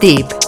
Deep.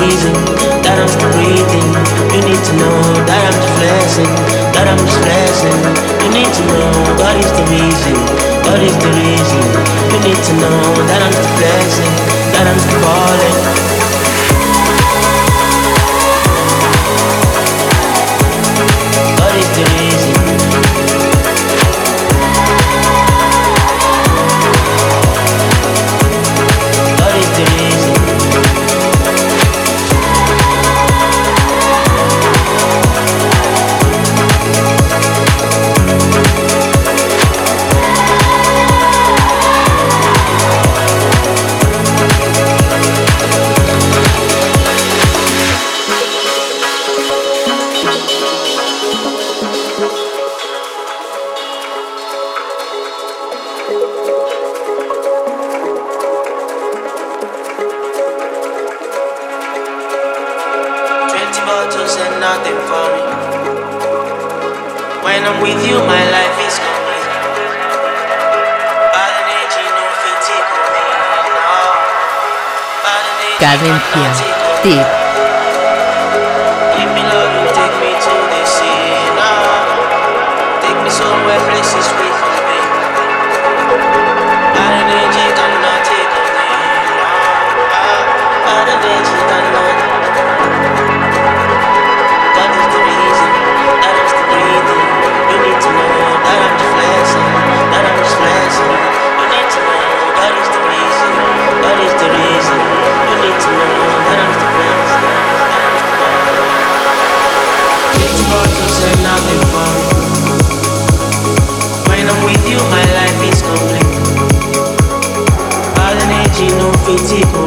reason that I'm still breathing. You need to know that I'm just blessing, that I'm just blessing. You need to know God is the reason, God is the reason. You need to know that I'm still blessing, that I'm still falling. God is the reason.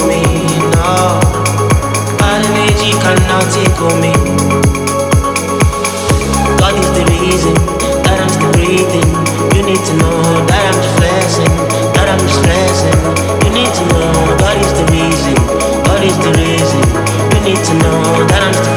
me, no. Energy cannot me. God is the reason that I'm breathing. You need to know that I'm just that I'm just. You need to know the reason, God is the reason. You need to know that I'm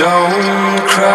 Cadencia.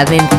Adentro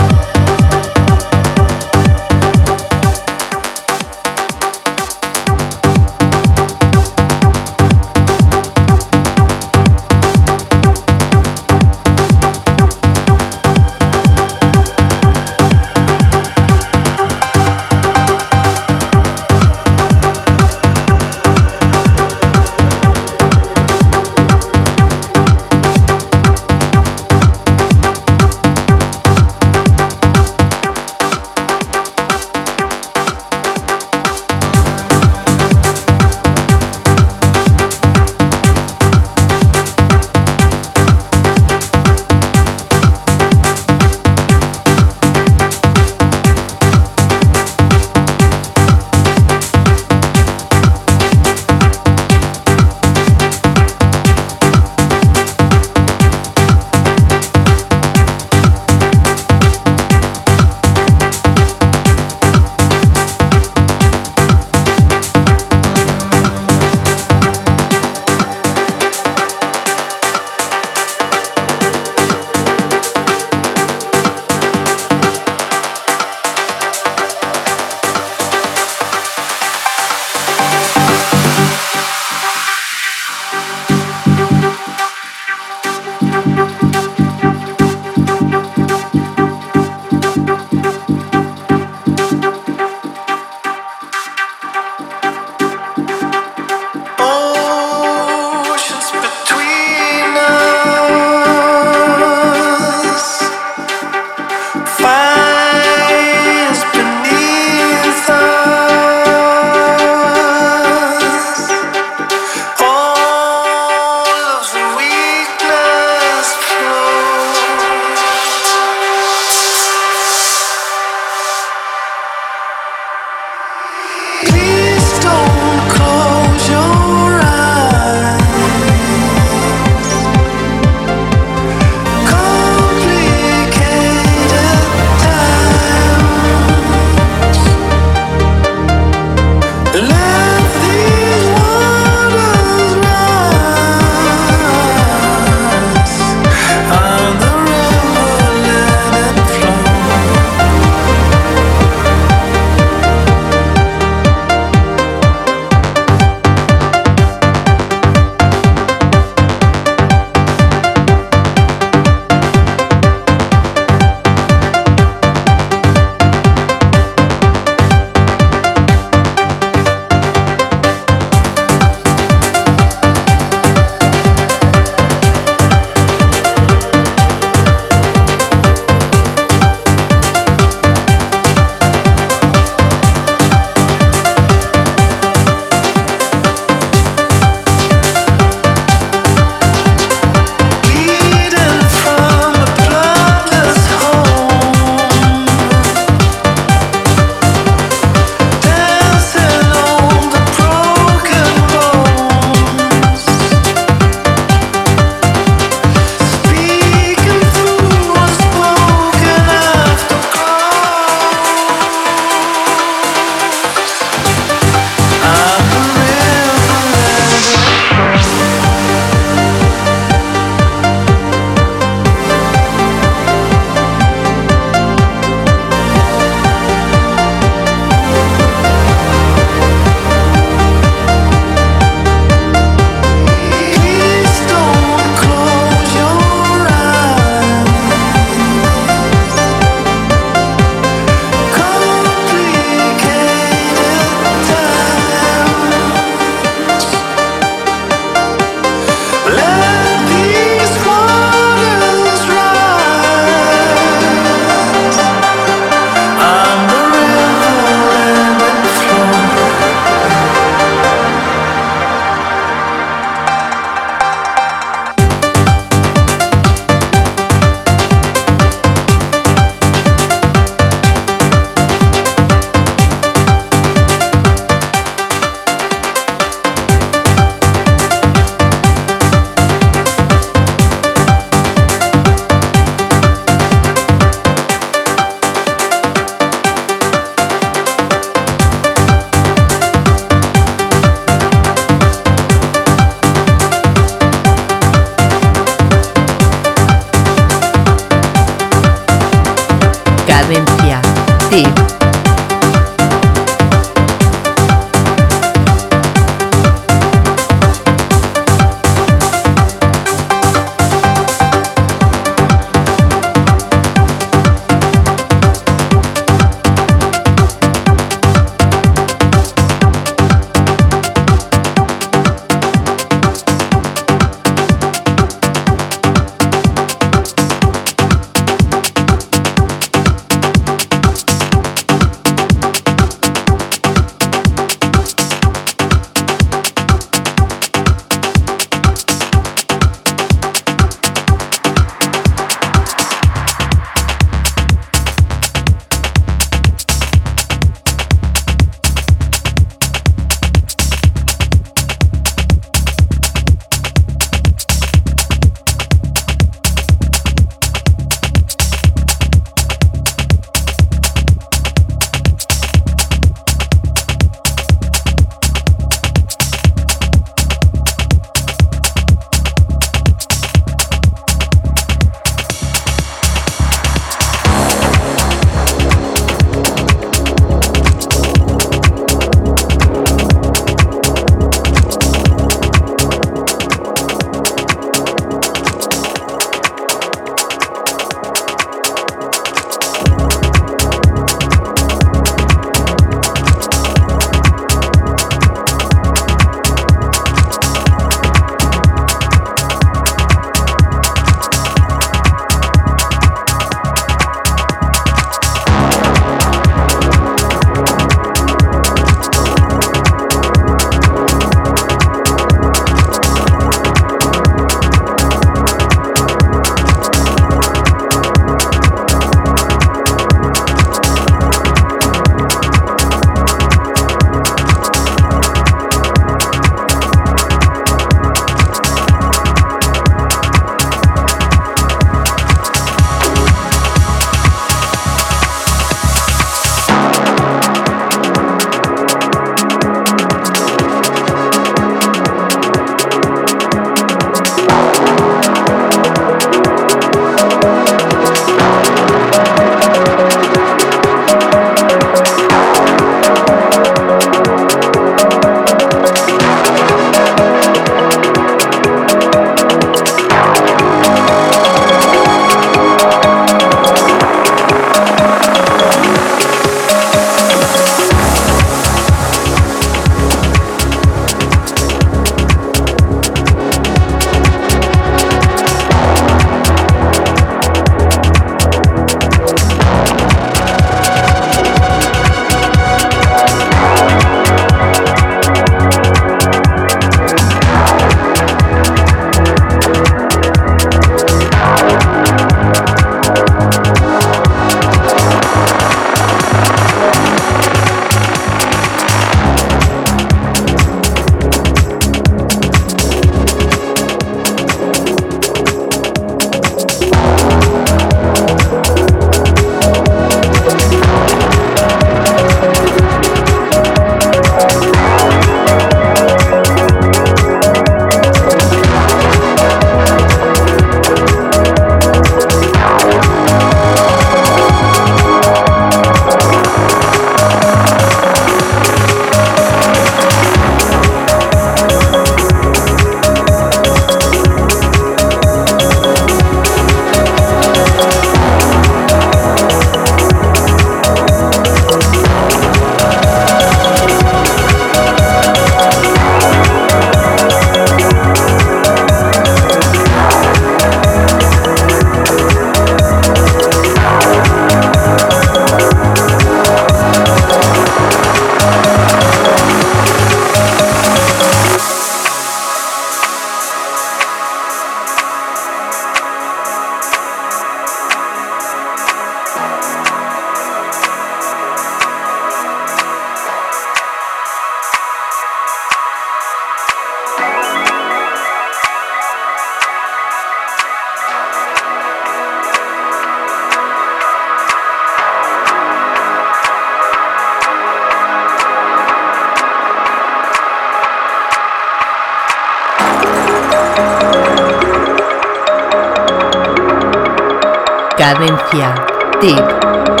Cadencia. Tip.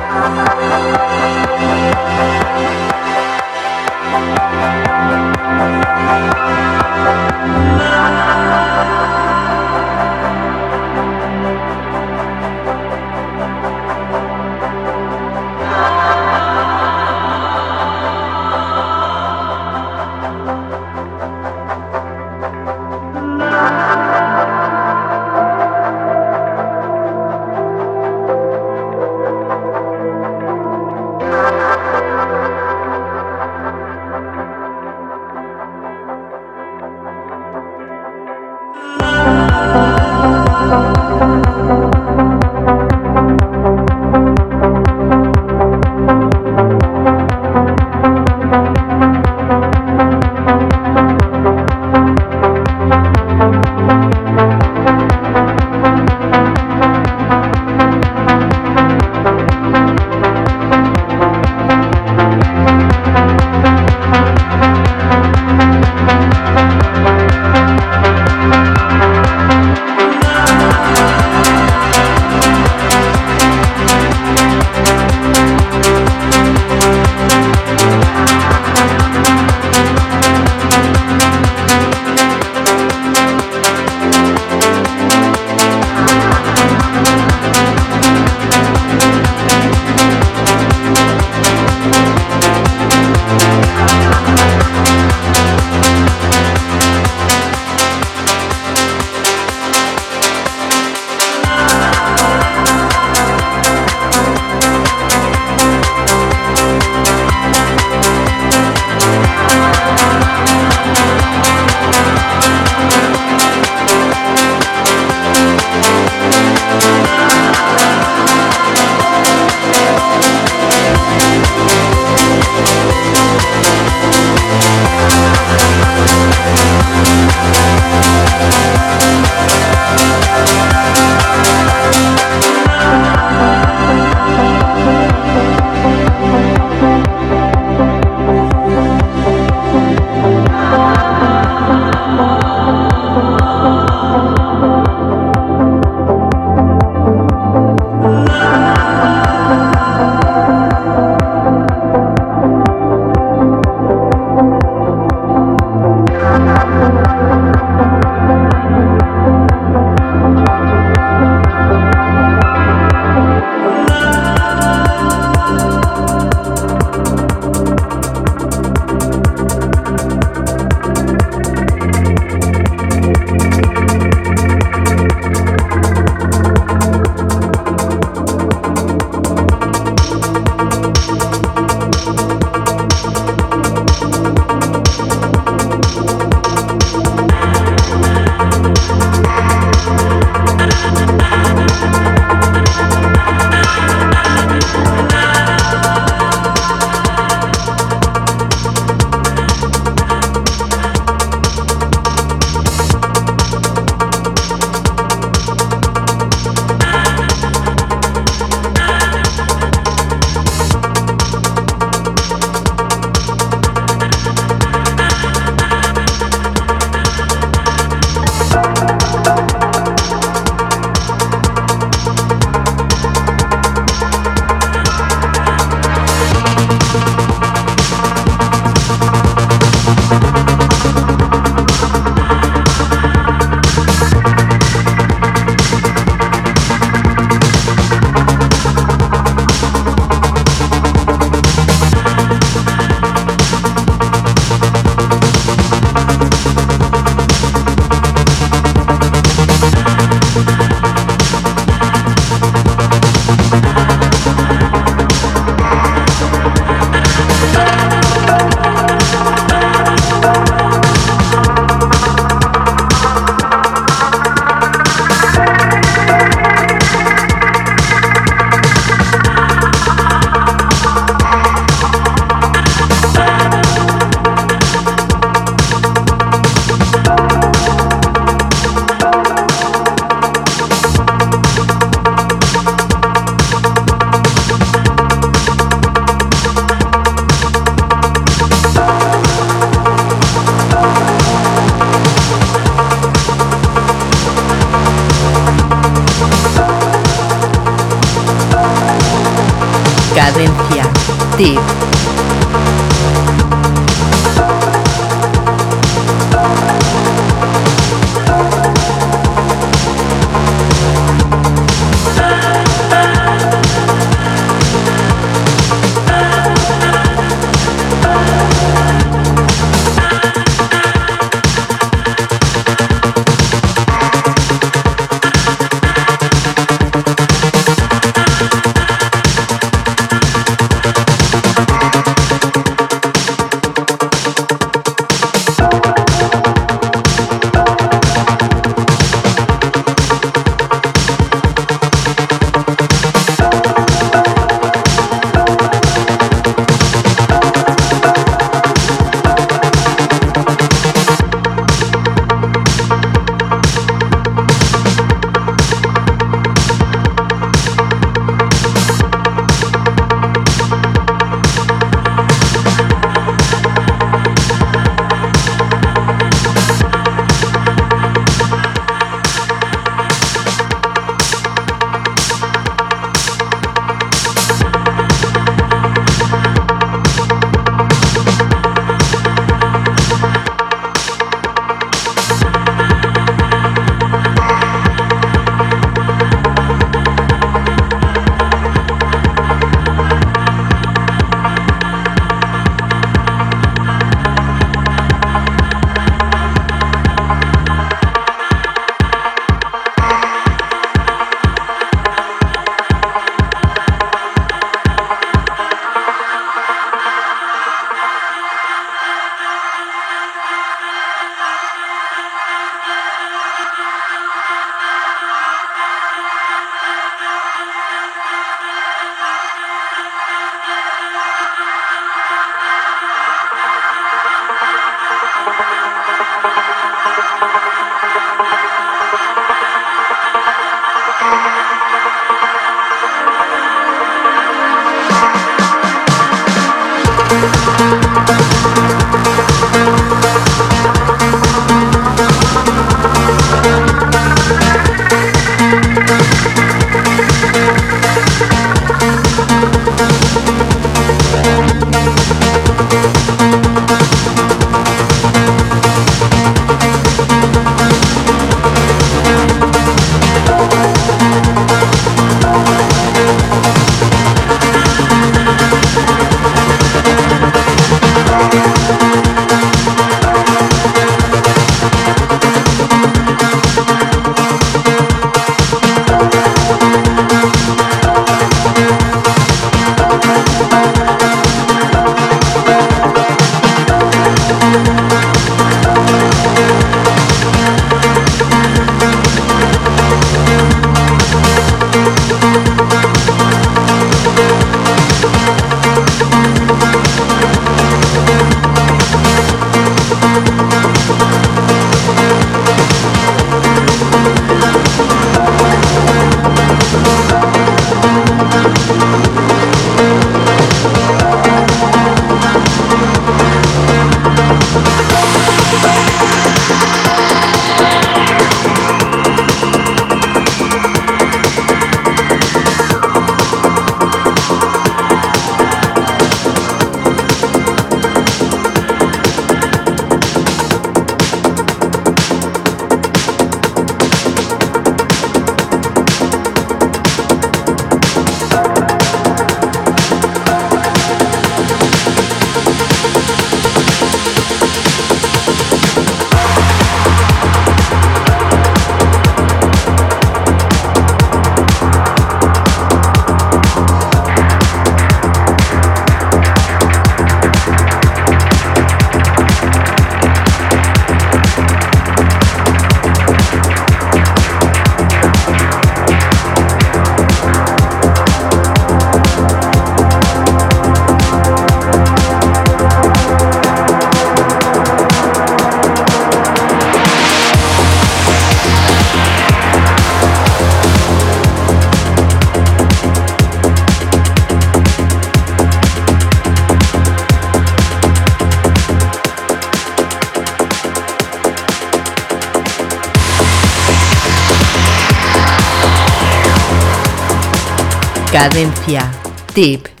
Cadencia. Tip.